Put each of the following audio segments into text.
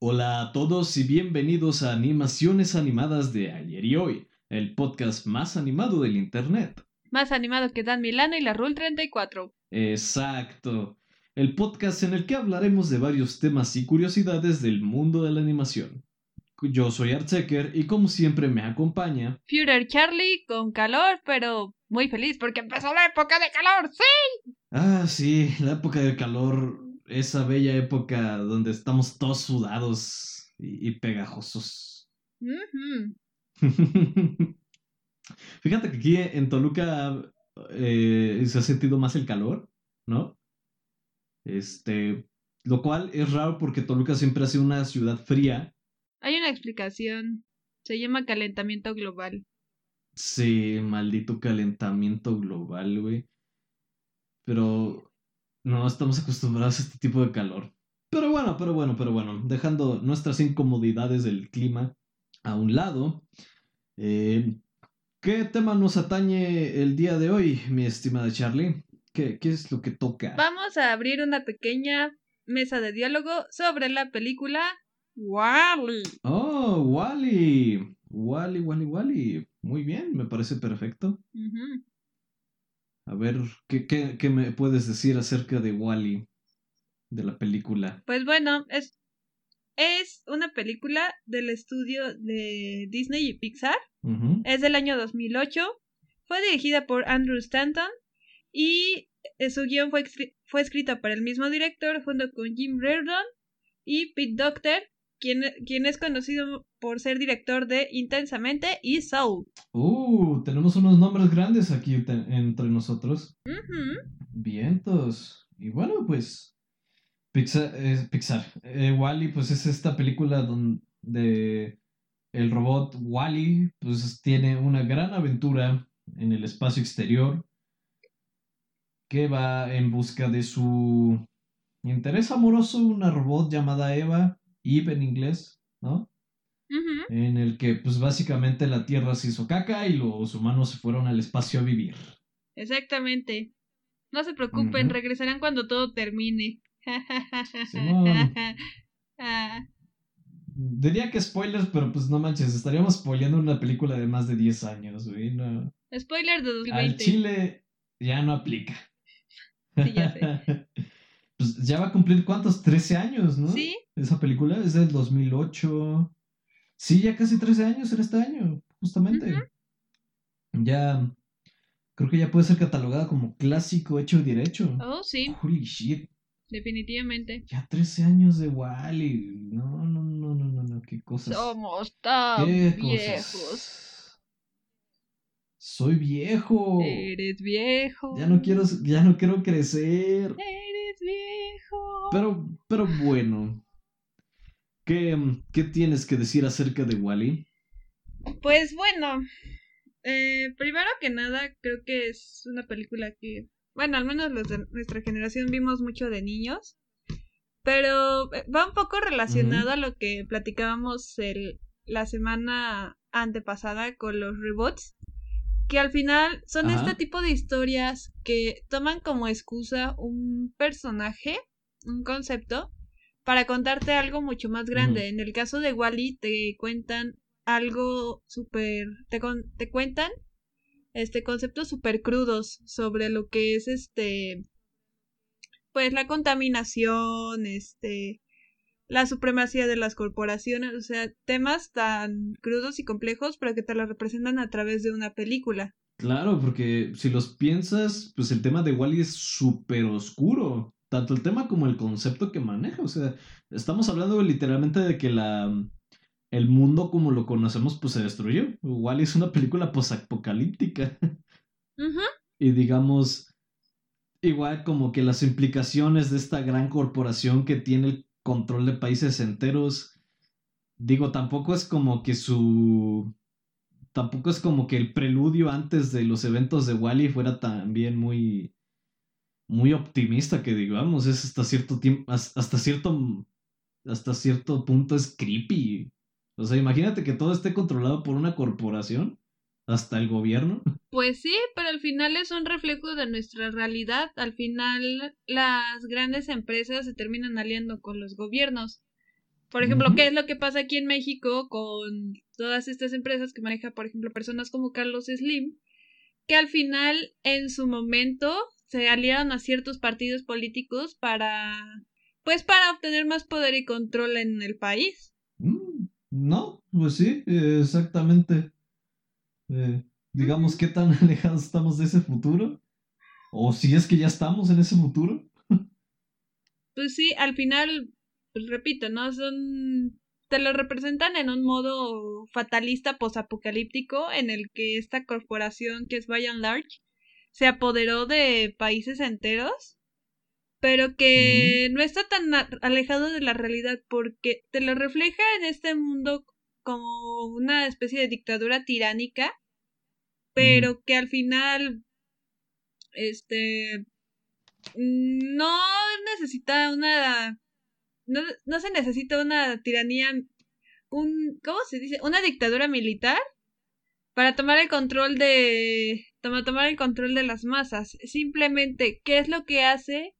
Hola a todos y bienvenidos a Animaciones Animadas de ayer y hoy, el podcast más animado del Internet. Más animado que Dan Milano y la Rule 34. Exacto, el podcast en el que hablaremos de varios temas y curiosidades del mundo de la animación. Yo soy Artsecker y como siempre me acompaña Führer Charlie con calor, pero muy feliz porque empezó la época de calor, ¡sí! Ah, sí, la época del calor, esa bella época donde estamos todos sudados y, y pegajosos. Ujú. Fíjate que aquí en Toluca eh, se ha sentido más el calor, ¿no? Este, lo cual es raro porque Toluca siempre ha sido una ciudad fría. Hay una explicación. Se llama calentamiento global. Sí, maldito calentamiento global, güey. Pero no estamos acostumbrados a este tipo de calor. Pero bueno, pero bueno, pero bueno, dejando nuestras incomodidades del clima a un lado, eh, ¿qué tema nos atañe el día de hoy, mi estimada Charlie? ¿Qué, qué es lo que toca? Vamos a abrir una pequeña mesa de diálogo sobre la película Wally. Oh, Wally. Wally, Wally, Wally. Muy bien, me parece perfecto. A ver, ¿qué, qué, qué me puedes decir acerca de Wally? De la película. Pues bueno, es, es una película del estudio de Disney y Pixar. Es del año 2008. Fue dirigida por Andrew Stanton y eh, su guion fue, fue escrito por el mismo director junto con Jim Reardon y Pete Docter, quien, quien es conocido por ser director de Intensamente y Soul. Uh, tenemos unos nombres grandes aquí entre nosotros. Vientos. Y bueno, pues. Pixar. eh, Pixar. Eh, Wally, pues es esta película donde el robot Wally, pues tiene una gran aventura en el espacio exterior. Que va en busca de su interés amoroso, una robot llamada Eva, Eve en inglés, ¿no? En el que, pues básicamente la Tierra se hizo caca y los humanos se fueron al espacio a vivir. Exactamente. No se preocupen, regresarán cuando todo termine. Ah, Diría que spoilers, pero pues no manches, estaríamos spoileando una película de más de 10 años, güey. No. spoiler de Al 2020. Chile ya no aplica. Sí, ya sé. pues ya va a cumplir cuántos, 13 años, ¿no? Sí, Esa película es del 2008. Sí, ya casi 13 años en este año, justamente. Ya, creo que ya puede ser catalogada como clásico hecho y derecho. oh sí, Holy shit, definitivamente. ya 13 años de Wally. No, no, no, no, no, no, qué cosas. Somos tan ¿Qué viejos. cosas? Soy viejo. Eres viejo. Ya no quiero, ya no quiero crecer. Eres viejo. Pero, pero bueno. ¿Qué, qué tienes que decir acerca de Wally? Pues bueno, eh, primero que nada, creo que es una película que, bueno, al menos los de nuestra generación vimos mucho de niños, pero eh, va un poco relacionado a lo que platicábamos el, la semana antepasada con los reboots, que al final son Ajá. este tipo de historias que toman como excusa un personaje, un concepto, para contarte algo mucho más grande. En el caso de Wally te cuentan algo súper, te, con- te cuentan este conceptos súper crudos sobre lo que es este, pues la contaminación, este, la supremacía de las corporaciones, o sea, temas tan crudos y complejos, pero que te lo representan a través de una película. Claro, porque si los piensas, pues el tema de Wally es súper oscuro. Tanto el tema como el concepto que maneja. O sea, estamos hablando literalmente de que la, el mundo como lo conocemos, pues se destruyó. Wally es una película posapocalíptica. Ujú. Y digamos, igual como que las implicaciones de esta gran corporación que tiene el control de países enteros, digo, tampoco es como que su... Tampoco es como que el preludio antes de los eventos de Wally fuera también muy... Muy optimista que digamos, es hasta cierto tiempo, hasta cierto, hasta cierto punto es creepy. O sea, imagínate que todo esté controlado por una corporación, hasta el gobierno. Pues sí, pero al final es un reflejo de nuestra realidad. Al final las grandes empresas se terminan aliando con los gobiernos. Por ejemplo, ¿qué es lo que pasa aquí en México con todas estas empresas que maneja, por ejemplo, personas como Carlos Slim, que al final, en su momento, se aliaron a ciertos partidos políticos para, pues, para obtener más poder y control en el país. Mm, no, pues sí, exactamente. Eh, digamos, ¿qué tan alejados estamos de ese futuro? O si es que ya estamos en ese futuro. pues sí, al final, pues repito, ¿no? Son. Te lo representan en un modo fatalista posapocalíptico en el que esta corporación que es By and Large se apoderó de países enteros, pero que no está tan alejado de la realidad porque te lo refleja en este mundo como una especie de dictadura tiránica, pero que al final este no necesita una no, no se necesita una tiranía un ¿cómo se dice? una dictadura militar para tomar el control de tomar el control de las masas. Simplemente, ¿qué es lo que hace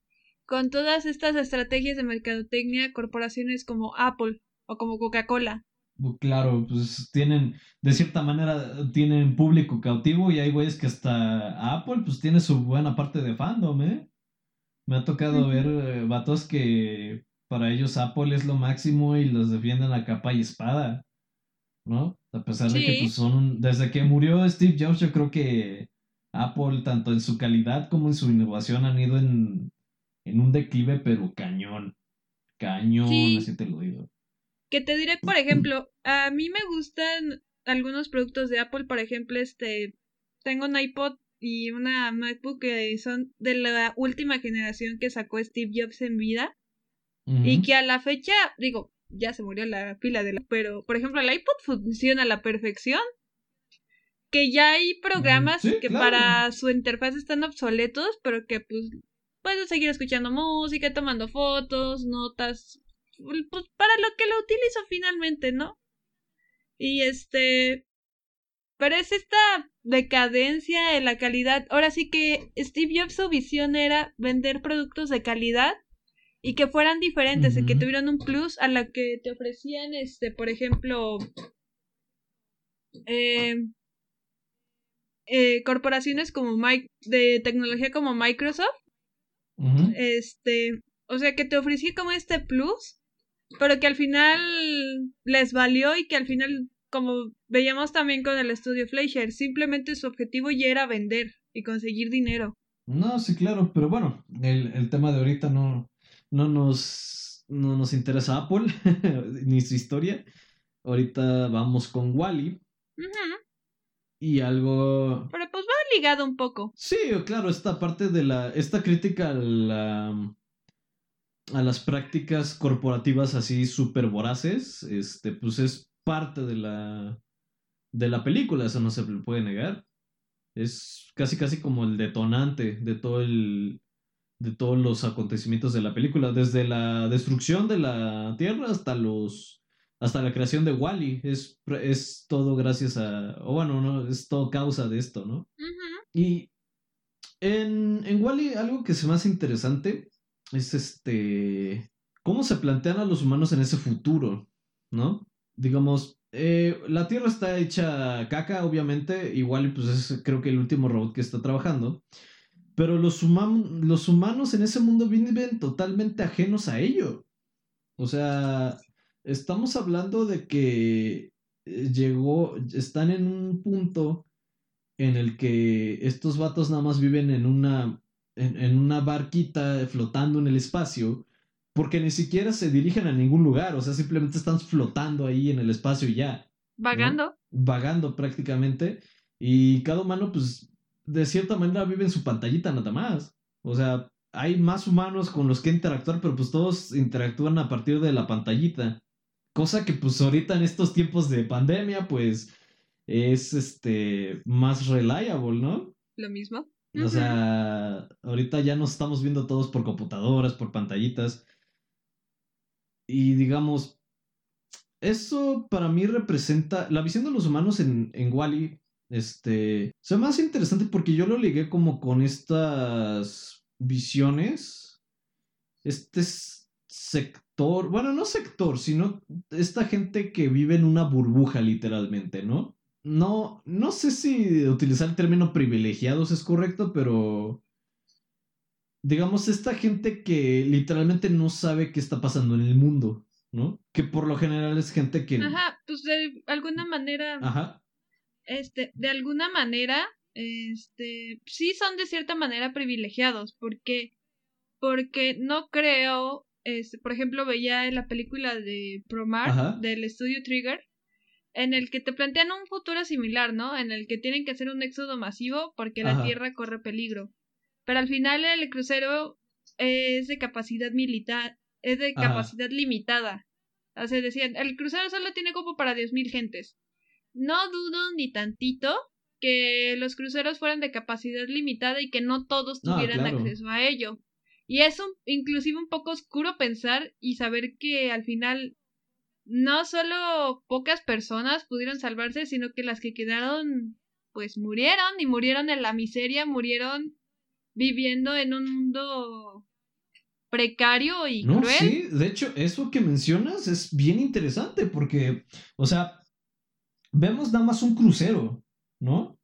con todas estas estrategias de mercadotecnia corporaciones como Apple o como Coca-Cola? Claro, pues tienen, de cierta manera, tienen público cautivo y hay güeyes que hasta Apple pues tiene su buena parte de fandom, ¿eh? Me ha tocado ver eh, vatos que para ellos Apple es lo máximo y los defienden a capa y espada, ¿no? A pesar de que pues, son, desde que murió Steve Jobs yo creo que Apple, tanto en su calidad como en su innovación, han ido en, en un declive, pero cañón. Cañón, así te lo digo. Que te diré, por ejemplo, a mí me gustan algunos productos de Apple, por ejemplo, este, tengo un iPod y una MacBook que son de la última generación que sacó Steve Jobs en vida y que a la fecha, digo, ya se murió la pila de la, pero por ejemplo, el iPod funciona a la perfección. Que ya hay programas que para su interfaz están obsoletos, pero que pues puedes seguir escuchando música, tomando fotos, notas, pues para lo que lo utilizo finalmente, ¿no? Y este, pero es esta decadencia en la calidad. Ahora sí que Steve Jobs su visión era vender productos de calidad y que fueran diferentes, y que tuvieran un plus a la que te ofrecían, este, por ejemplo, eh, eh, corporaciones como Mike, de tecnología como Microsoft. Este, o sea, que te ofrecía como este plus pero que al final les valió y que al final, como veíamos también con el estudio Fleischer, simplemente su objetivo ya era vender y conseguir dinero. No, sí, claro, pero bueno, el, el tema de ahorita no, no, nos, no nos interesa Apple ni su historia. Ahorita vamos con Wally. Y algo. Pero pues va ligado un poco. Sí, claro, esta parte de la. Esta crítica a la a las prácticas corporativas así súper voraces, este, pues es parte de la, de la película, eso no se puede negar. Es casi casi como el detonante de todo el de todos los acontecimientos de la película, desde la destrucción de la Tierra hasta los hasta la creación de Wally, es, es todo gracias a, o bueno, no, es todo causa de esto, ¿no? Y en, en Wally algo que se me hace interesante es este, cómo se plantean a los humanos en ese futuro, ¿no? Digamos, eh, la Tierra está hecha caca, obviamente, igual pues es creo que el último robot que está trabajando, pero los, los humanos en ese mundo viven totalmente ajenos a ello. O sea, estamos hablando de que eh, llegó, están en un punto en el que estos vatos nada más viven en una en, una barquita flotando en el espacio, porque ni siquiera se dirigen a ningún lugar, o sea, simplemente están flotando ahí en el espacio y ya. Vagando. Vagando prácticamente. Y cada humano, pues, de cierta manera vive en su pantallita nada más. O sea, hay más humanos con los que interactuar, pero pues todos interactúan a partir de la pantallita. Cosa que pues ahorita en estos tiempos de pandemia, pues es este más reliable, ¿no? Lo mismo. O sea, ahorita ya nos estamos viendo todos por computadoras, por pantallitas. Y digamos, eso para mí representa la visión de los humanos en, en Wally. Este, se más interesante porque yo lo ligué como con estas visiones. Este sector, bueno, no sector, sino esta gente que vive en una burbuja literalmente, ¿no? No, no sé si utilizar el término privilegiados es correcto, pero digamos, esta gente que literalmente no sabe qué está pasando en el mundo, ¿no? Que por lo general es gente que... Ajá, pues de alguna manera... Ajá. Este, de alguna manera, este, sí son de cierta manera privilegiados, porque, porque no creo, este, por ejemplo, veía en la película de Promar, del estudio Trigger, en el que te plantean un futuro similar, ¿no? En el que tienen que hacer un éxodo masivo porque la Tierra corre peligro. Pero al final el crucero es de capacidad militar, es de capacidad limitada. O sea, decían, el crucero solo tiene como para 10.000 gentes. No dudo ni tantito que los cruceros fueran de capacidad limitada y que no todos tuvieran acceso a ello. Y es un, inclusive un poco oscuro pensar y saber que al final no solo pocas personas pudieron salvarse, sino que las que quedaron pues murieron y murieron en la miseria, murieron viviendo en un mundo precario y no, cruel. Sí, de hecho, eso que mencionas es bien interesante porque, o sea, vemos nada más un crucero, ¿no?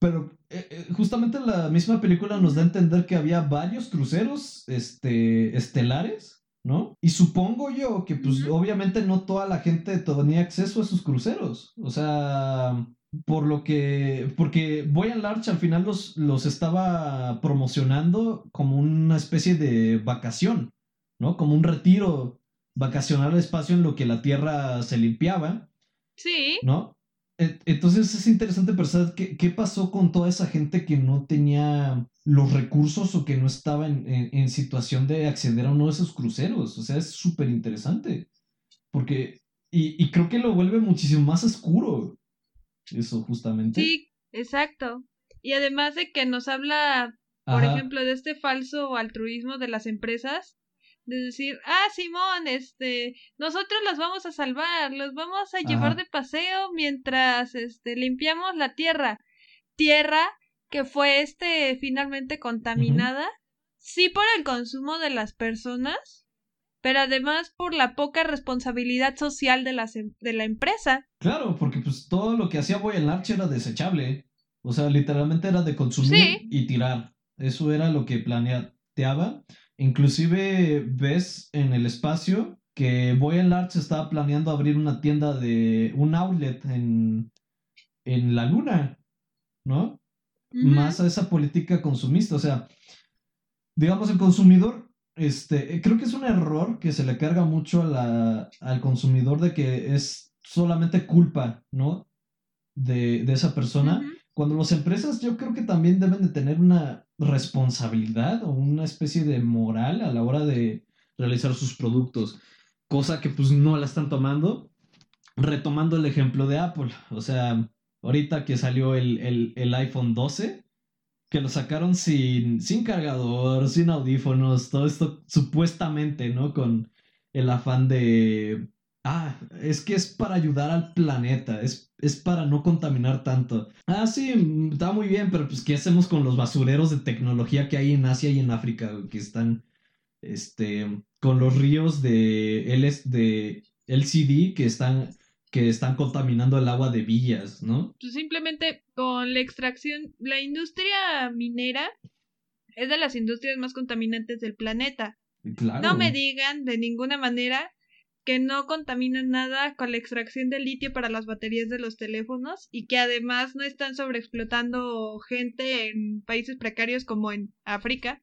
Pero eh, eh, justamente la misma película nos da a entender que había varios cruceros este, estelares, ¿no? Y supongo yo que, pues, obviamente no toda la gente tenía acceso a esos cruceros. O sea, por lo que, porque Boyan Larch al final los, los estaba promocionando como una especie de vacación, ¿no? Como un retiro vacacional al espacio en lo que la Tierra se limpiaba. Sí. ¿No? Entonces es interesante pensar qué, qué pasó con toda esa gente que no tenía los recursos o que no estaba en, en situación de acceder a uno de esos cruceros. O sea, es súper interesante. Porque, y, y creo que lo vuelve muchísimo más oscuro eso justamente. Sí, exacto. Y además de que nos habla, por ejemplo, de este falso altruismo de las empresas, de decir, ah, Simón, este, nosotros las vamos a salvar, los vamos a llevar de paseo mientras, este, limpiamos la tierra. Tierra que fue, este, finalmente contaminada, sí por el consumo de las personas, pero además por la poca responsabilidad social de la, de la empresa. Claro, porque pues todo lo que hacía Boy Arch era desechable. O sea, literalmente era de consumir y tirar. Eso era lo que planeaba. Inclusive ves en el espacio que Boy Arch estaba planeando abrir una tienda de un outlet en, en la luna, ¿no? Más a esa política consumista. O sea, digamos, el consumidor este, creo que es un error que se le carga mucho a la, al consumidor de que es solamente culpa, ¿no? De, de esa persona. Cuando las empresas yo creo que también deben de tener una responsabilidad o una especie de moral a la hora de realizar sus productos, cosa que pues no la están tomando. Retomando el ejemplo de Apple, o sea, ahorita que salió el, el, el iPhone 12, que lo sacaron sin, sin cargador, sin audífonos, todo esto supuestamente, ¿no? Con el afán de, ah, es que es para ayudar al planeta, es, es para no contaminar tanto. Ah, sí, está muy bien, pero pues, ¿qué hacemos con los basureros de tecnología que hay en Asia y en África que están, este, con los ríos de, LS, de LCD que están que están contaminando el agua de villas, ¿no? Pues simplemente con la extracción, la industria minera es de las industrias más contaminantes del planeta. Claro. No me digan de ninguna manera que no contaminan nada con la extracción de litio para las baterías de los teléfonos y que además no están sobreexplotando gente en países precarios como en África.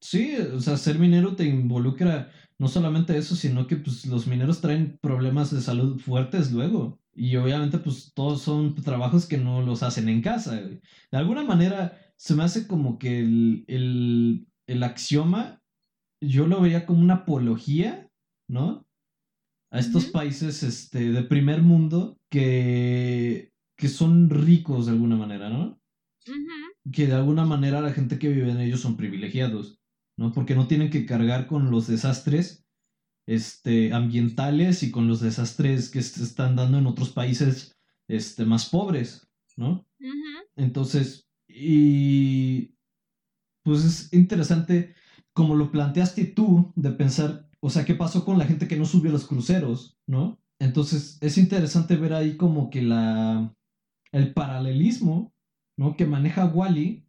Sí, o sea, ser minero te involucra no solamente eso, sino que pues los mineros traen problemas de salud fuertes luego. Y obviamente pues todos son trabajos que no los hacen en casa. De alguna manera se me hace como que el, el, el axioma yo lo vería como una apología, ¿no? A estos países este, de primer mundo que, que son ricos de alguna manera, ¿no? Que de alguna manera la gente que vive en ellos son privilegiados. ¿no? Porque no tienen que cargar con los desastres este, ambientales y con los desastres que se están dando en otros países este, más pobres, ¿no? Entonces, y pues es interesante como lo planteaste tú, de pensar, o sea, ¿qué pasó con la gente que no subió a los cruceros, no? Entonces, es interesante ver ahí como que la, el paralelismo, ¿no? Que maneja Wally,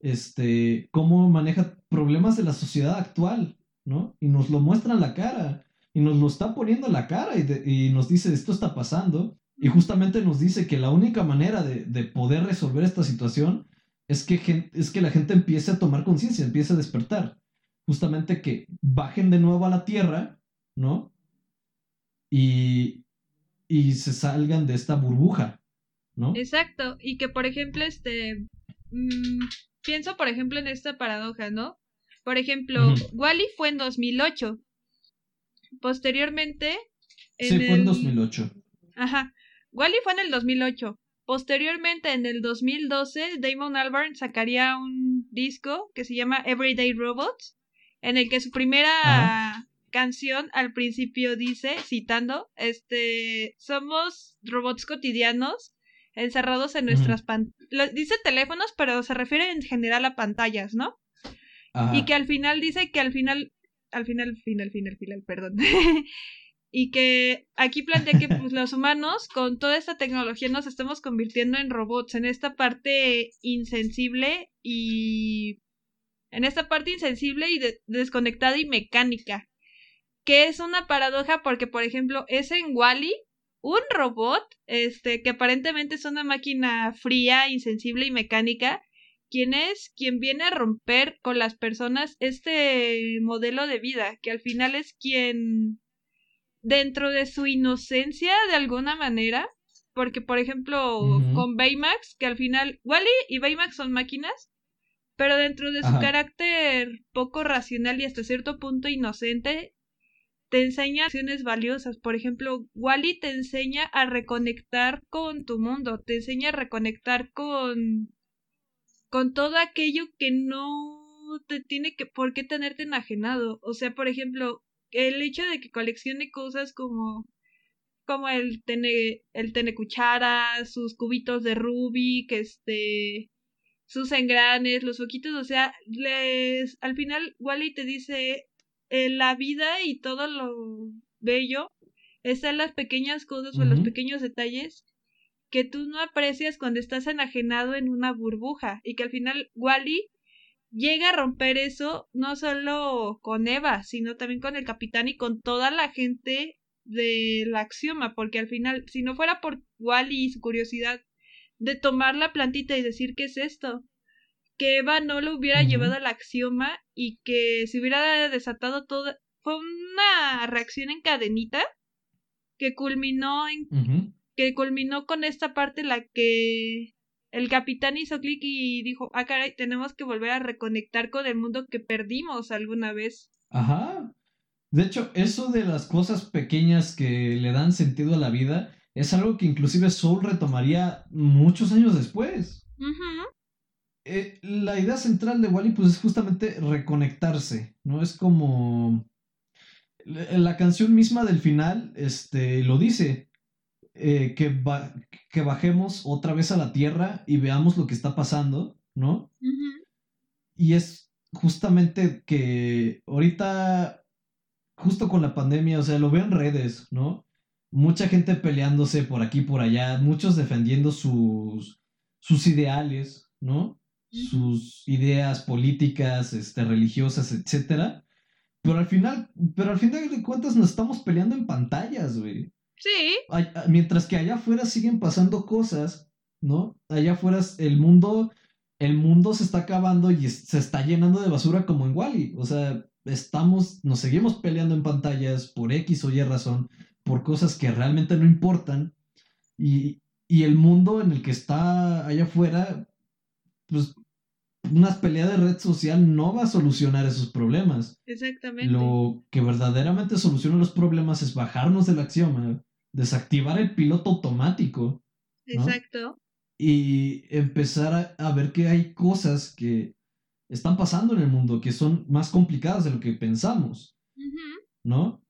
este, cómo maneja problemas de la sociedad actual, ¿no? Y nos lo muestra en la cara, y nos lo está poniendo en la cara, y, y nos dice, esto está pasando, y justamente nos dice que la única manera de, de poder resolver esta situación es que, es que la gente empiece a tomar conciencia, empiece a despertar. Justamente que bajen de nuevo a la tierra, ¿no? Y, y se salgan de esta burbuja, ¿no? Exacto, y que por ejemplo, este, mmm, pienso por ejemplo en esta paradoja, ¿no? Por ejemplo, Wally fue en 2008. Posteriormente... En sí, fue en 2008. Ajá. Wally fue en el 2008. Posteriormente, en el 2012, Damon Albarn sacaría un disco que se llama Everyday Robots, en el que su primera canción al principio dice, citando, este, somos robots cotidianos encerrados en nuestras pantallas. Dice teléfonos, pero se refiere en general a pantallas, ¿no? Y que al final dice que al final, al final, final, final, final, perdón. y que aquí plantea que pues, los humanos con toda esta tecnología nos estamos convirtiendo en robots, en esta parte insensible y en esta parte insensible y desconectada y mecánica, que es una paradoja porque por ejemplo es en Wally un robot este que aparentemente es una máquina fría, insensible y mecánica, quien es quien viene a romper con las personas este modelo de vida, que al final es quien dentro de su inocencia de alguna manera, porque por ejemplo con Baymax, que al final Wally y Baymax son máquinas, pero dentro de su carácter poco racional y hasta cierto punto inocente, te enseña acciones valiosas. Por ejemplo, Wally te enseña a reconectar con tu mundo, te enseña a reconectar con con todo aquello que no te tiene que por qué tenerte enajenado. O sea, por ejemplo, el hecho de que coleccione cosas como como el tene el tene cuchara, sus cubitos de Rubik, este sus engranes, los foquitos, o sea, les al final Wally te dice eh, la vida y todo lo bello está en las pequeñas cosas o en los pequeños detalles que tú no aprecias cuando estás enajenado en una burbuja y que al final Wally llega a romper eso no solo con Eva, sino también con el capitán y con toda la gente de la axioma, porque al final, si no fuera por Wally y su curiosidad de tomar la plantita y decir qué es esto, que Eva no lo hubiera llevado al axioma y que se hubiera desatado todo, fue una reacción en cadenita que culminó en que culminó con esta parte la que el capitán hizo clic y dijo, ah, caray, tenemos que volver a reconectar con el mundo que perdimos alguna vez. Ajá. De hecho, eso de las cosas pequeñas que le dan sentido a la vida es algo que inclusive Soul retomaría muchos años después. Eh, la idea central de Wally pues es justamente reconectarse, ¿no? Es como... La canción misma del final este, lo dice, eh, que, que bajemos otra vez a la tierra y veamos lo que está pasando, ¿no? Y es justamente que ahorita, justo con la pandemia, o sea, lo veo en redes, ¿no? Mucha gente peleándose por aquí, por allá, muchos defendiendo sus, sus ideales, ¿no? Sus ideas políticas, este, religiosas, etcétera. Pero al final, pero al final de cuentas nos estamos peleando en pantallas, güey. Sí. Mientras que allá afuera siguen pasando cosas, ¿no? Allá afuera el mundo, el mundo se está acabando y se está llenando de basura como en Wally. O sea, estamos, nos seguimos peleando en pantallas por X o Y razón, por cosas que realmente no importan. Y, y el mundo en el que está allá afuera, pues una pelea de red social no va a solucionar esos problemas. Exactamente. Lo que verdaderamente soluciona los problemas es bajarnos del axioma, desactivar el piloto automático. Exacto. Y empezar a, ver que hay cosas que están pasando en el mundo que son más complicadas de lo que pensamos. ¿No?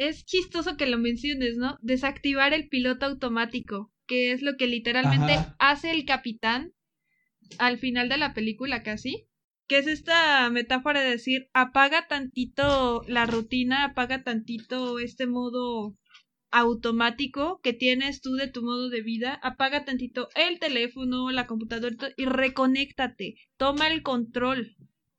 Es chistoso que lo menciones, ¿no? Desactivar el piloto automático, que es lo que literalmente hace el capitán al final de la película casi. que es esta metáfora de decir, apaga tantito la rutina, apaga tantito este modo automático que tienes tú de tu modo de vida, apaga tantito el teléfono, la computadora y reconéctate, toma el control.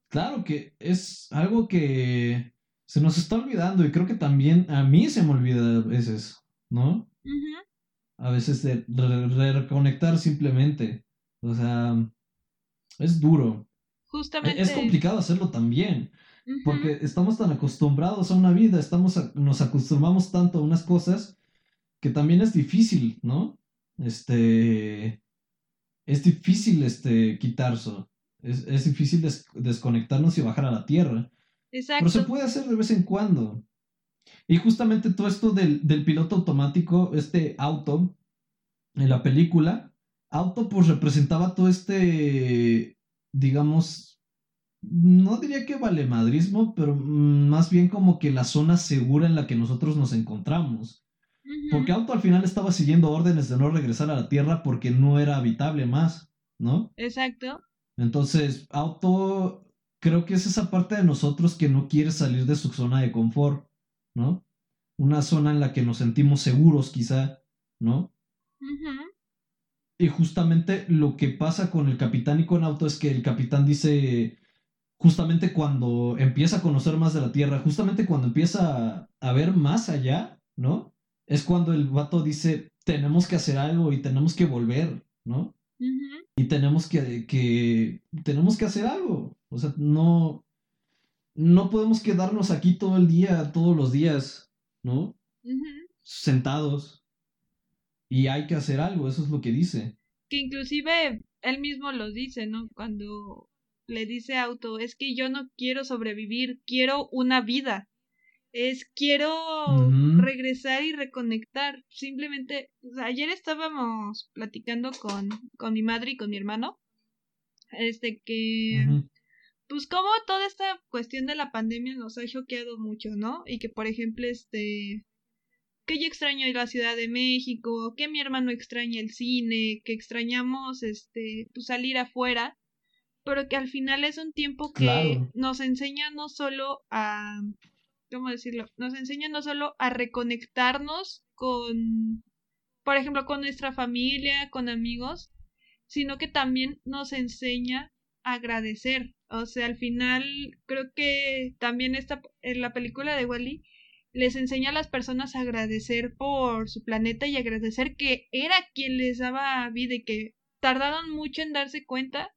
Claro que es algo que se nos está olvidando y creo que también a mí se me olvida a veces, ¿no? A veces de, reconectar simplemente. O sea, es duro. Justamente. Es complicado hacerlo también. Porque estamos tan acostumbrados a una vida, estamos nos acostumbramos tanto a unas cosas que también es difícil, ¿no? Este. Es difícil este, quitarse. Es, es difícil desconectarnos y bajar a la tierra. Exacto. Pero se puede hacer de vez en cuando. Y justamente todo esto del, del piloto automático, este auto, en la película, auto pues representaba todo este, digamos, no diría que vale madrismo, pero más bien como que la zona segura en la que nosotros nos encontramos. Porque Auto al final estaba siguiendo órdenes de no regresar a la Tierra porque no era habitable más, ¿no? Exacto. Entonces, Auto creo que es esa parte de nosotros que no quiere salir de su zona de confort, ¿no? Una zona en la que nos sentimos seguros quizá, ¿no? Y justamente lo que pasa con el capitán y con Auto es que el capitán dice, justamente cuando empieza a conocer más de la Tierra, justamente cuando empieza a, ver más allá, ¿no? Es cuando el vato dice, tenemos que hacer algo y tenemos que volver, ¿no? Y tenemos que, que, tenemos que hacer algo. O sea, no, no podemos quedarnos aquí todo el día, todos los días, ¿no? Sentados. Y hay que hacer algo, eso es lo que dice. Que inclusive él mismo lo dice, ¿no? Cuando le dice Auto, es que yo no quiero sobrevivir, quiero una vida. Es quiero regresar y reconectar. Simplemente, ayer estábamos platicando con, con mi madre y con mi hermano. Este que, pues como toda esta cuestión de la pandemia nos ha choqueado mucho, ¿no? Y que, por ejemplo, este, que yo extraño la Ciudad de México, que mi hermano extraña el cine, que extrañamos, este, pues salir afuera pero que al final es un tiempo que nos enseña no solo a, ¿cómo decirlo? Nos enseña no solo a reconectarnos con, por ejemplo, con nuestra familia, con amigos, sino que también nos enseña agradecer. O sea, al final creo que también esta, en la película de Wally les enseña a las personas a agradecer por su planeta y agradecer que era quien les daba vida y que tardaron mucho en darse cuenta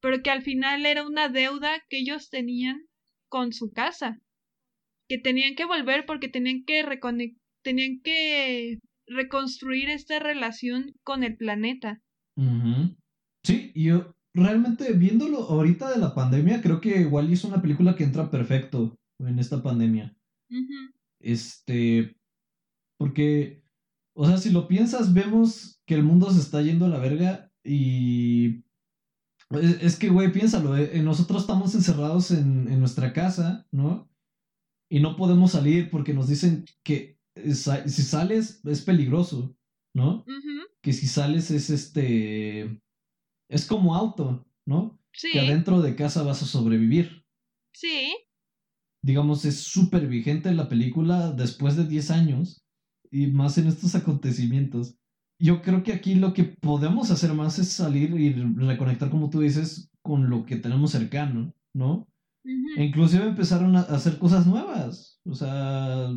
pero que al final era una deuda que ellos tenían con su casa, que tenían que volver porque tenían que tenían que reconstruir esta relación con el planeta. Sí, yo realmente viéndolo ahorita de la pandemia, creo que igual es una película que entra perfecto en esta pandemia. Este, porque, o sea, si lo piensas, vemos que el mundo se está yendo a la verga y es, que, güey, piénsalo, eh, eh, nosotros estamos encerrados en, nuestra casa, ¿no? Y no podemos salir porque nos dicen que si sales es peligroso, ¿no? Que si sales es este... Es como auto, ¿no? Sí. Que adentro de casa vas a sobrevivir. Sí. Digamos, es súper vigente la película después de 10 años y más en estos acontecimientos yo creo que aquí lo que podemos hacer más es salir y reconectar, como tú dices, con lo que tenemos cercano, ¿no? E inclusive empezaron a hacer cosas nuevas. O sea,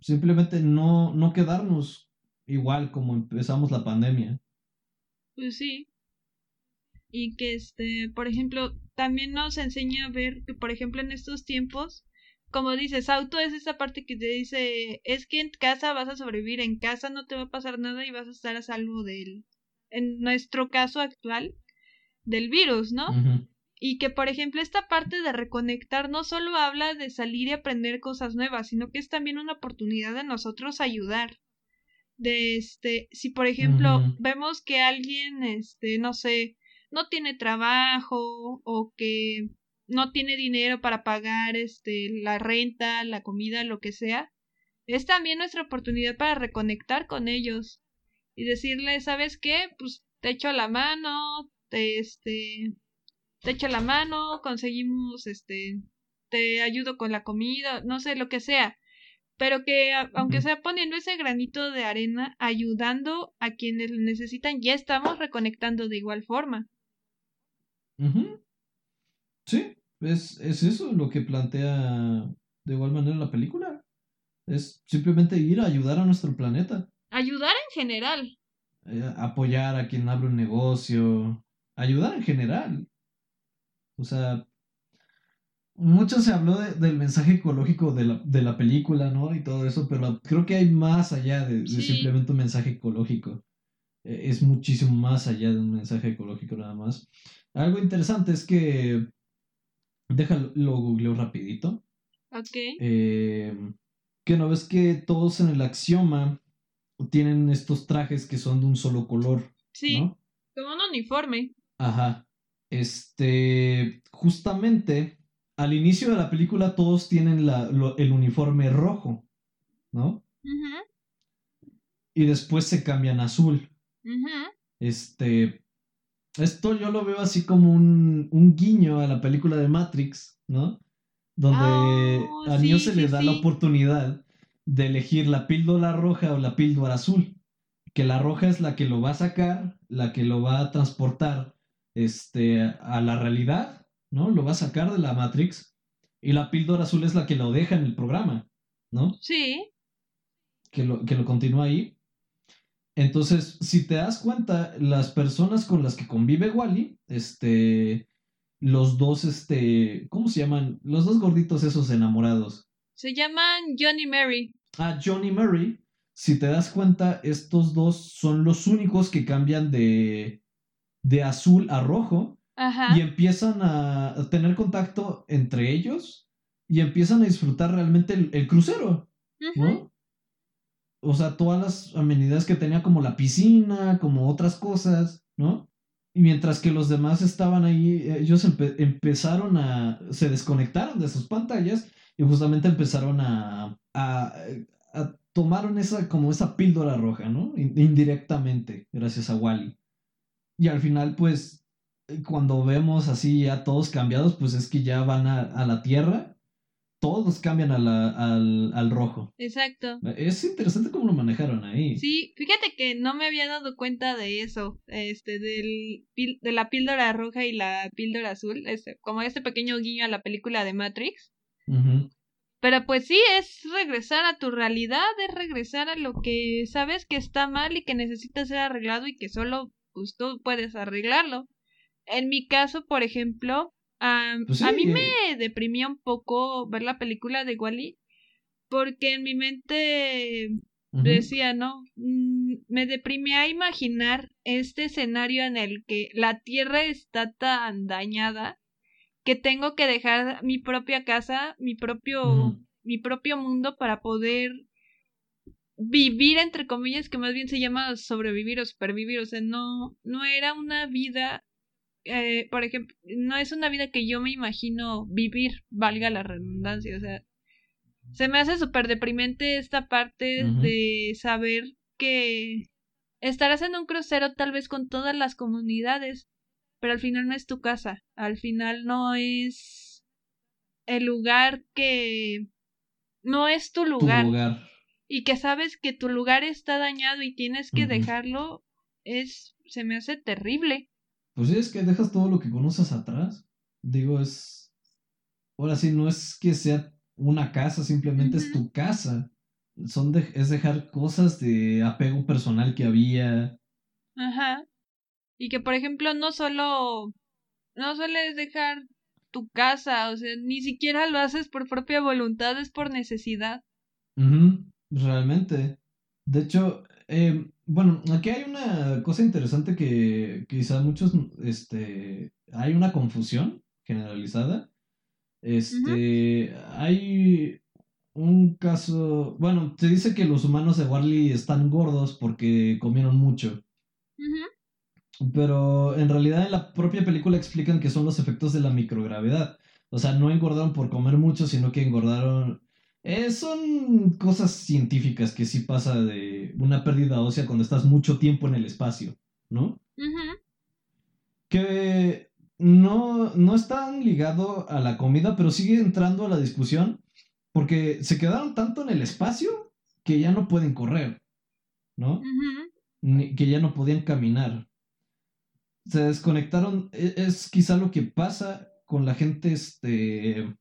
simplemente no, no quedarnos igual como empezamos la pandemia. Pues sí. Y que este, por ejemplo, también nos enseña a ver que, por ejemplo, en estos tiempos, como dices, auto es esa parte que te dice, es que en casa vas a sobrevivir, en casa no te va a pasar nada y vas a estar a salvo del, en nuestro caso actual, del virus, ¿no? Y que, por ejemplo, esta parte de reconectar no solo habla de salir y aprender cosas nuevas, sino que es también una oportunidad de nosotros ayudar. De este, si por ejemplo vemos que alguien, este, no sé, no tiene trabajo o que no tiene dinero para pagar este la renta, la comida, lo que sea, es también nuestra oportunidad para reconectar con ellos y decirles, ¿sabes qué? Pues te echo la mano, te este te echa la mano, conseguimos, este, te ayudo con la comida, no sé, lo que sea. Pero que aunque sea poniendo ese granito de arena, ayudando a quienes lo necesitan, ya estamos reconectando de igual forma. Sí, es, es eso lo que plantea de igual manera la película. Es simplemente ir a ayudar a nuestro planeta. Ayudar en general. Eh, apoyar a quien abre un negocio. Ayudar en general. O sea, mucho se habló del mensaje ecológico de la, de la, película, ¿no? Y todo eso, pero creo que hay más allá de, simplemente un mensaje ecológico. E, es muchísimo más allá de un mensaje ecológico nada más. Algo interesante es que... Déjalo, lo googleo rapidito. Ok. Eh, que no ves que todos en el axioma tienen estos trajes que son de un solo color. Sí, como un uniforme. Ajá. Este, justamente, al inicio de la película todos tienen la, el uniforme rojo, ¿no? Y después se cambian azul. Este, esto yo lo veo así como un, un, guiño a la película de Matrix, ¿no? Donde oh, a niño se le da la oportunidad de elegir la píldora roja o la píldora azul. Que la roja es la que lo va a sacar, la que lo va a transportar este, a la realidad, ¿no? Lo va a sacar de la Matrix. Y la píldora azul es la que lo deja en el programa, ¿no? Sí. Que lo, que lo continúa ahí. Entonces, si te das cuenta, las personas con las que convive Wally, este, los dos, este, ¿cómo se llaman? Los dos gorditos esos enamorados. Se llaman Johnny Mary. Ah, Johnny Mary. Si te das cuenta, estos dos son los únicos que cambian de, de azul a rojo y empiezan a tener contacto entre ellos y empiezan a disfrutar realmente el, crucero, ¿no? O sea, todas las amenidades que tenía como la piscina, como otras cosas, ¿no? Y mientras que los demás estaban ahí, ellos empezaron a, se desconectaron de sus pantallas y justamente empezaron a, a, a tomaron esa, como esa píldora roja, ¿no? Indirectamente, gracias a Wally. Y al final, pues, cuando vemos así ya todos cambiados, pues es que ya van a, la Tierra. Todos cambian a la, al, al, rojo. Exacto. Es interesante cómo lo manejaron ahí. Sí, fíjate que no me había dado cuenta de eso, este, del, de la píldora roja y la píldora azul, este, como este pequeño guiño a la película de Matrix. Pero pues sí, es regresar a tu realidad, es regresar a lo que sabes que está mal y que necesita ser arreglado y que solo pues tú puedes arreglarlo. En mi caso, por ejemplo, pues a mí me deprimía un poco ver la película de Wally porque en mi mente decía, ¿no? Mm, me deprimía imaginar este escenario en el que la tierra está tan dañada que tengo que dejar mi propia casa, mi propio, mi propio mundo para poder vivir entre comillas que más bien se llama sobrevivir o supervivir. O sea no no era una vida eh, por ejemplo no es una vida que yo me imagino vivir valga la redundancia o sea se me hace súper deprimente esta parte de saber que estarás en un crucero tal vez con todas las comunidades pero al final no es tu casa al final no es el lugar que no es tu lugar. Tu lugar y que sabes que tu lugar está dañado y tienes que dejarlo, es, se me hace terrible. Pues es que dejas todo lo que conoces atrás. Digo, es, ahora sí, no es que sea una casa, simplemente es tu casa. Son de, es dejar cosas de apego personal que había. Ajá. Y que, por ejemplo, no solo, no sueles dejar tu casa, o sea, ni siquiera lo haces por propia voluntad, es por necesidad. Realmente. De hecho, eh, bueno, aquí hay una cosa interesante que quizá muchos, este, hay una confusión generalizada. Este, hay un caso, bueno, se dice que los humanos de Warley están gordos porque comieron mucho. Pero en realidad en la propia película explican que son los efectos de la microgravedad. O sea, no engordaron por comer mucho, sino que engordaron eh, son cosas científicas que sí pasa de una pérdida ósea cuando estás mucho tiempo en el espacio, ¿no? Que no, no está ligado a la comida, pero sigue entrando a la discusión porque se quedaron tanto en el espacio que ya no pueden correr, ¿no? que ya no podían caminar. Se desconectaron, e, es, quizá lo que pasa con la gente este,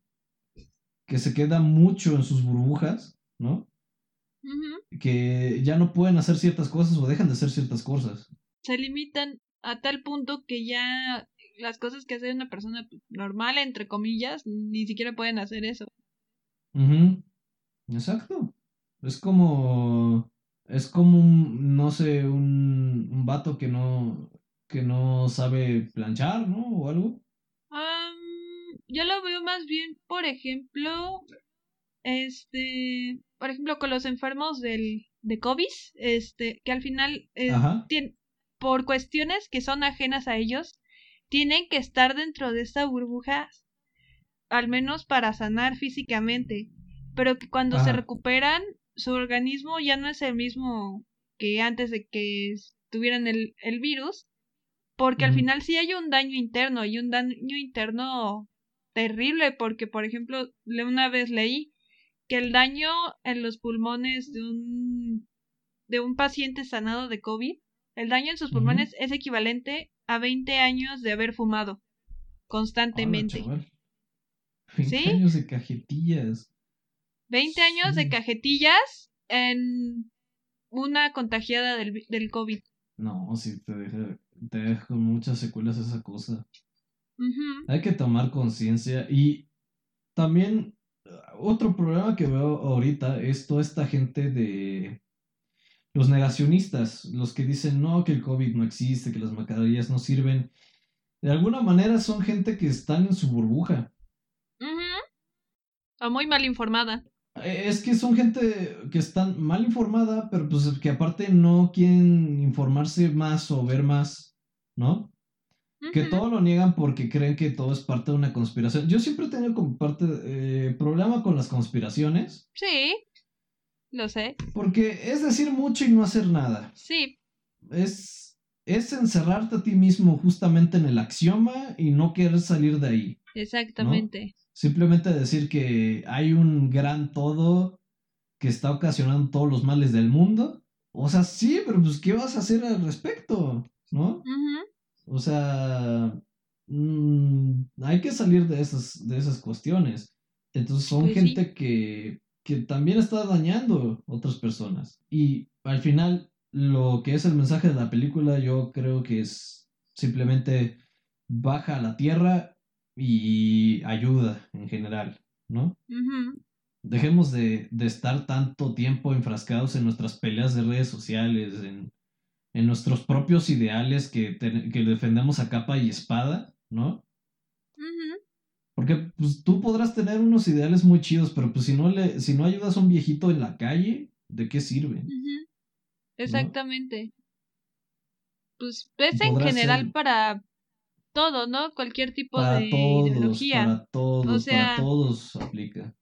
que se queda mucho en sus burbujas, ¿no? Que ya no pueden hacer ciertas cosas o dejan de hacer ciertas cosas. Se limitan a tal punto que ya las cosas que hace una persona normal, entre comillas, ni siquiera pueden hacer eso. Exacto. Es como. Es como un, no sé, un, un vato que no. que no sabe planchar, ¿no? O algo. Yo lo veo más bien, por ejemplo. Este. Por ejemplo, con los enfermos del, de COVID, este, que al final eh, por cuestiones que son ajenas a ellos, tienen que estar dentro de esta burbuja, al menos para sanar físicamente, pero que cuando se recuperan, su organismo ya no es el mismo que antes de que tuvieran el, el virus, porque al final sí hay un daño interno y un daño interno terrible, porque por ejemplo, una vez leí que el daño en los pulmones de un de un paciente sanado de COVID, el daño en sus pulmones es equivalente a 20 años de haber fumado constantemente. 20 años de cajetillas. 20 años de cajetillas en una contagiada del, del COVID. No, sí, te deja, te deja con muchas secuelas esa cosa. Hay que tomar conciencia y también otro problema que veo ahorita es toda esta gente de los negacionistas, los que dicen no, que el COVID no existe, que las mascarillas no sirven, de alguna manera son gente que están en su burbuja. O muy mal informada. Eh, es que son gente que están mal informada, pero pues que aparte no quieren informarse más o ver más, ¿no? Que todo lo niegan porque creen que todo es parte de una conspiración. Yo siempre he tenido como parte eh, problema con las conspiraciones. Sí. Lo sé. Porque es decir mucho y no hacer nada. Sí. Es, es encerrarte a ti mismo justamente en el axioma y no querer salir de ahí. Exactamente. Simplemente decir que hay un gran todo que está ocasionando todos los males del mundo. O sea, sí, pero pues, ¿qué vas a hacer al respecto? ¿No? O sea, mm, hay que salir de esas, de esas cuestiones. Entonces son pues gente que que también está dañando a otras personas. Y al final, lo que es el mensaje de la película, yo creo que es simplemente baja a la tierra y ayuda en general, ¿no? Dejemos de, estar tanto tiempo enfrascados en nuestras peleas de redes sociales, en, nuestros propios ideales que, que defendemos a capa y espada, ¿no? Porque pues tú podrás tener unos ideales muy chidos, pero pues si no le, si no ayudas a un viejito en la calle, ¿de qué sirve? Exactamente. Pues es en general para todo, ¿no? Cualquier tipo de ideología. Para todos, para todos aplica.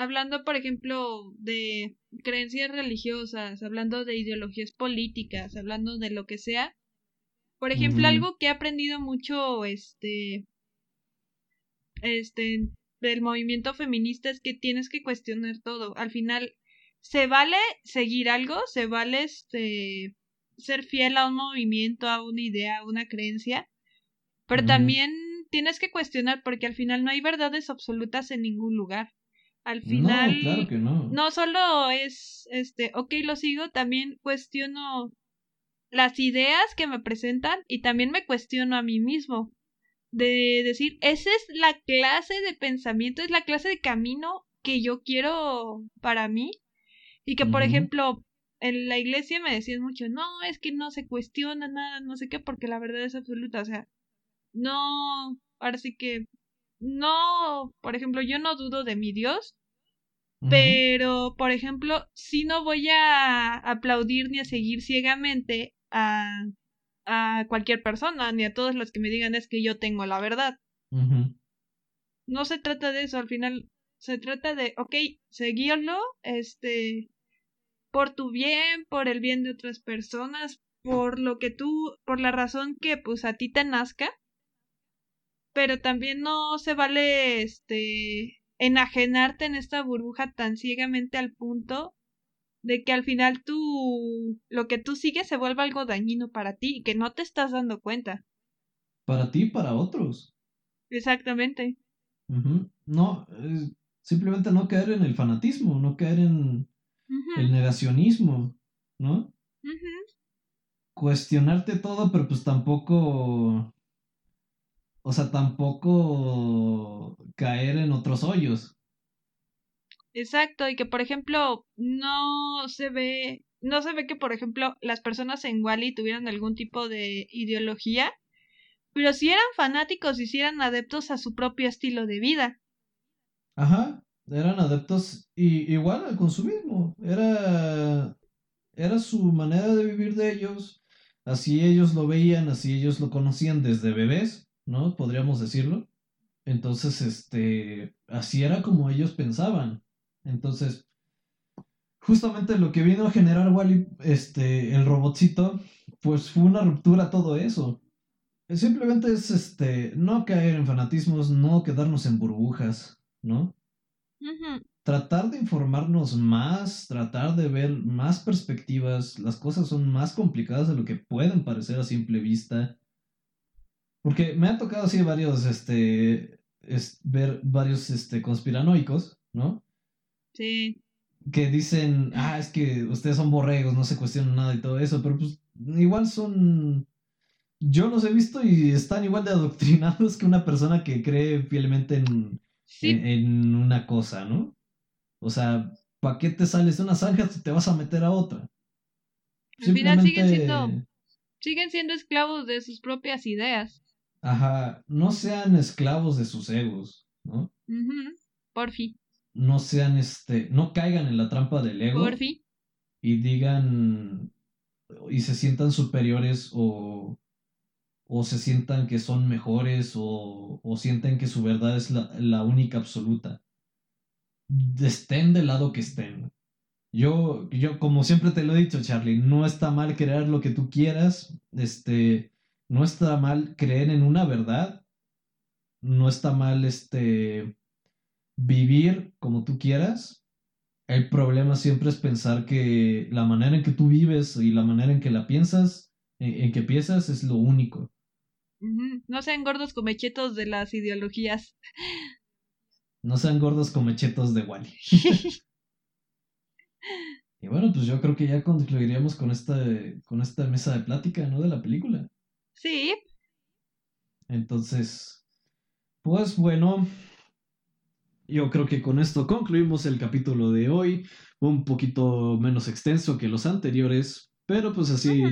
Hablando, por ejemplo, de creencias religiosas, hablando de ideologías políticas, hablando de lo que sea. Por ejemplo, algo que he aprendido mucho, este, este, del movimiento feminista es que tienes que cuestionar todo. Al final, se vale seguir algo, se vale este, ser fiel a un movimiento, a una idea, a una creencia, pero también tienes que cuestionar porque al final no hay verdades absolutas en ningún lugar. Al final, no, claro que no. no solo es, este, ok, lo sigo, también cuestiono las ideas que me presentan y también me cuestiono a mí mismo de decir, esa es la clase de pensamiento, es la clase de camino que yo quiero para mí. Y que, por ejemplo, en la iglesia me decían mucho, no, es que no se cuestiona nada, no sé qué, porque la verdad es absoluta. O sea, no, ahora sí que, no, por ejemplo, yo no dudo de mi Dios, pero, por ejemplo, si no voy a aplaudir ni a seguir ciegamente a a cualquier persona, ni a todos los que me digan es que yo tengo la verdad. No se trata de eso, al final se trata de, ok, seguirlo, este, por tu bien, por el bien de otras personas, por lo que tú, por la razón que pues a ti te nazca, pero también no se vale este enajenarte en esta burbuja tan ciegamente al punto de que al final tú lo que tú sigues se vuelva algo dañino para ti y que no te estás dando cuenta. Para ti y para otros. Exactamente. No, simplemente no caer en el fanatismo, no caer en el negacionismo, ¿no? Cuestionarte todo, pero pues tampoco o sea, tampoco caer en otros hoyos. Exacto, y que por ejemplo no se ve, no se ve que por ejemplo las personas en Wally tuvieran algún tipo de ideología, pero si eran fanáticos y si eran adeptos a su propio estilo de vida. Ajá, eran adeptos y igual al consumismo, era era su manera de vivir de ellos, así ellos lo veían, así ellos lo conocían desde bebés ¿no? Podríamos decirlo. Entonces, este, así era como ellos pensaban. Entonces, justamente lo que vino a generar Wally, este, el robotcito, pues fue una ruptura a todo eso. Simplemente es, este, no caer en fanatismos, no quedarnos en burbujas, ¿no? Tratar de informarnos más, tratar de ver más perspectivas. Las cosas son más complicadas de lo que pueden parecer a simple vista. Porque me ha tocado así varios, este, ver varios, este, conspiranoicos, ¿no? Sí. Que dicen, ah, es que ustedes son borregos, no se cuestionan nada y todo eso, pero pues igual son... Yo los he visto y están igual de adoctrinados que una persona que cree fielmente en, en, una cosa, ¿no? O sea, ¿para qué te sales de una zanja si te vas a meter a otra? Al final siguen siendo, siguen siendo esclavos de sus propias ideas. Ajá, no sean esclavos de sus egos, ¿no? Por fin. No sean, este, no caigan en la trampa del ego. Por fin. Y digan, y se sientan superiores o, o se sientan que son mejores o, o sienten que su verdad es la, la única absoluta. Estén del lado que estén. Yo, yo, como siempre te lo he dicho, Charlie, no está mal crear lo que tú quieras. Este, no está mal creer en una verdad, no está mal este vivir como tú quieras. El problema siempre es pensar que la manera en que tú vives y la manera en que la piensas, en, que piensas, es lo único. No sean gordos comechetos de las ideologías. No sean gordos comechetos de Wally. y bueno, pues yo creo que ya concluiríamos con esta, con esta mesa de plática, ¿no? De la película. Sí. Entonces, pues bueno, yo creo que con esto concluimos el capítulo de hoy, un poquito menos extenso que los anteriores, pero pues así,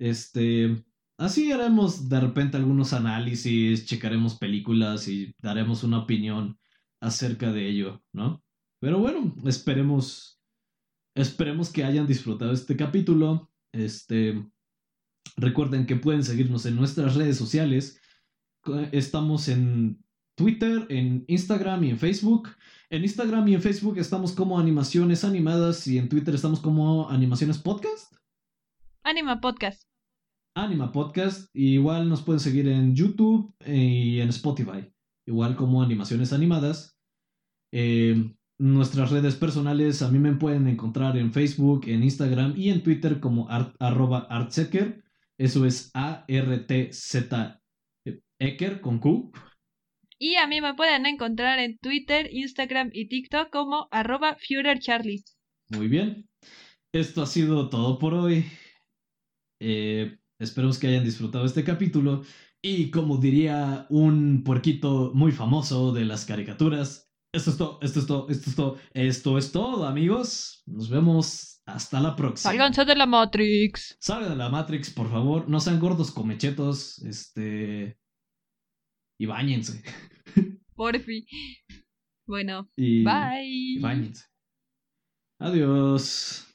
este, así haremos de repente algunos análisis, checaremos películas y daremos una opinión acerca de ello, ¿no? Pero bueno, esperemos, esperemos que hayan disfrutado este capítulo, este, Recuerden que pueden seguirnos en nuestras redes sociales. Estamos en Twitter, en Instagram y en Facebook. En Instagram y en Facebook estamos como Animaciones Animadas y en Twitter estamos como Animaciones Podcast. Anima Podcast. Anima Podcast. igual nos pueden seguir en YouTube y en Spotify. Igual como Animaciones Animadas. Eh, nuestras redes personales a mí me pueden encontrar en Facebook, en Instagram y en Twitter como arroba artsecker. Eso es A-R-T-Z Eker con Q. Y a mí me pueden encontrar en Twitter, Instagram y TikTok como arroba. Muy bien. Esto ha sido todo por hoy. Eh, esperemos que hayan disfrutado este capítulo. Y como diría un puerquito muy famoso de las caricaturas, esto es todo, esto es todo, esto es todo, esto es todo, amigos. Nos vemos hasta la próxima. Sálganse de la Matrix. Salgan de la Matrix, por favor. No sean gordos comechetos. Este. Y bañense. fin. Bueno. bye. Y bañense. Adiós.